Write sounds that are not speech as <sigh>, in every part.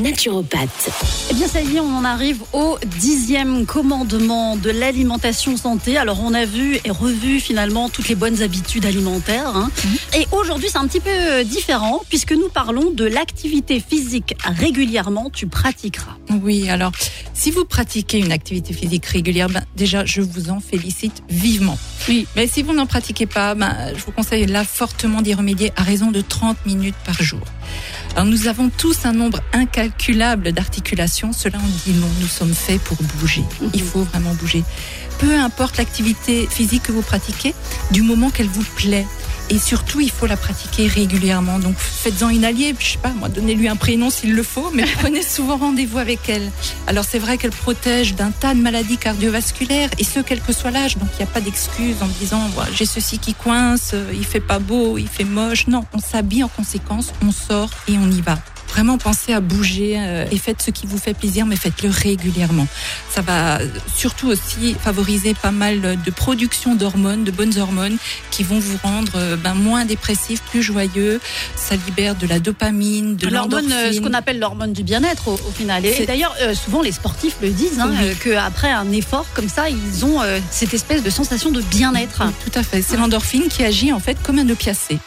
naturopathe. Eh bien, ça y est, on en arrive au dixième commandement de l'alimentation santé. Alors, on a vu et revu finalement toutes les bonnes habitudes alimentaires. hein. Et aujourd'hui, c'est un petit peu euh, différent puisque nous parlons de l'activité physique régulièrement, tu pratiqueras. Oui, alors, si vous pratiquez une activité physique régulière, ben, déjà, je vous en félicite vivement. Oui. Mais si vous n'en pratiquez pas, ben, je vous conseille là fortement d'y remédier à raison de 30 minutes par jour. Alors, nous avons tous un nombre incalculable d'articulations. Cela en dit long. Nous sommes faits pour bouger. Il faut vraiment bouger. Peu importe l'activité physique que vous pratiquez, du moment qu'elle vous plaît. Et surtout, il faut la pratiquer régulièrement. Donc, faites-en une alliée. Je sais pas, moi, donnez-lui un prénom s'il le faut, mais <laughs> prenez souvent rendez-vous avec elle. Alors, c'est vrai qu'elle protège d'un tas de maladies cardiovasculaires, et ce, quel que soit l'âge. Donc, il n'y a pas d'excuse en disant, Voilà, j'ai ceci qui coince, euh, il fait pas beau, il fait moche. Non, on s'habille en conséquence, on sort et on y va. Vraiment pensez à bouger euh, et faites ce qui vous fait plaisir, mais faites-le régulièrement. Ça va surtout aussi favoriser pas mal de production d'hormones, de bonnes hormones, qui vont vous rendre euh, ben, moins dépressif, plus joyeux. Ça libère de la dopamine, de L'hormone, euh, ce qu'on appelle l'hormone du bien-être au, au final. Et, d'ailleurs, souvent les sportifs le disent, hein, Oui. qu'après un effort comme ça, ils ont cette espèce de sensation de bien-être. Oui, Tout à fait. C'est l'endorphine qui agit en fait comme un opiacé.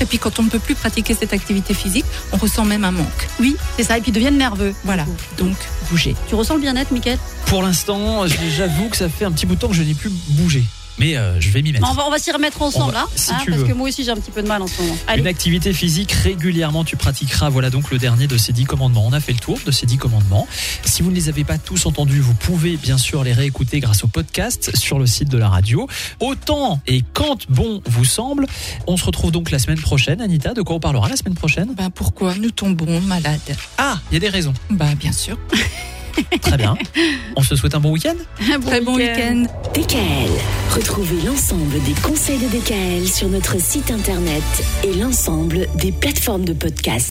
Et puis quand on ne peut plus pratiquer cette activité physique, on ressent même un manque. Oui, c'est ça. Et puis ils deviennent nerveux. Voilà. Donc bougez. Tu ressens le bien-être, Mickaël? Pour l'instant, j'avoue que ça fait un petit bout de temps que je n'ai plus bougé. Mais euh, je vais m'y mettre. On va, on va s'y remettre ensemble, va- hein, si hein, tu parce veux. que moi aussi j'ai un petit peu de mal en ce moment. Allez. Une activité physique régulièrement tu pratiqueras. Voilà donc le dernier de ces dix commandements. On a fait le tour de ces dix commandements. Si vous ne les avez pas tous entendus, vous pouvez bien sûr les réécouter grâce au podcast sur le site de la radio. Autant et quand bon vous semble. On se retrouve donc la semaine prochaine. Anita, de quoi on parlera la semaine prochaine? Ben pourquoi nous tombons malades? Ah, il y a des raisons. Bah bien sûr. <laughs> <laughs> Très bien. On se souhaite un bon week-end. Très bon week-end. DKL. Retrouvez l'ensemble des conseils de DKL sur notre site internet et l'ensemble des plateformes de podcast.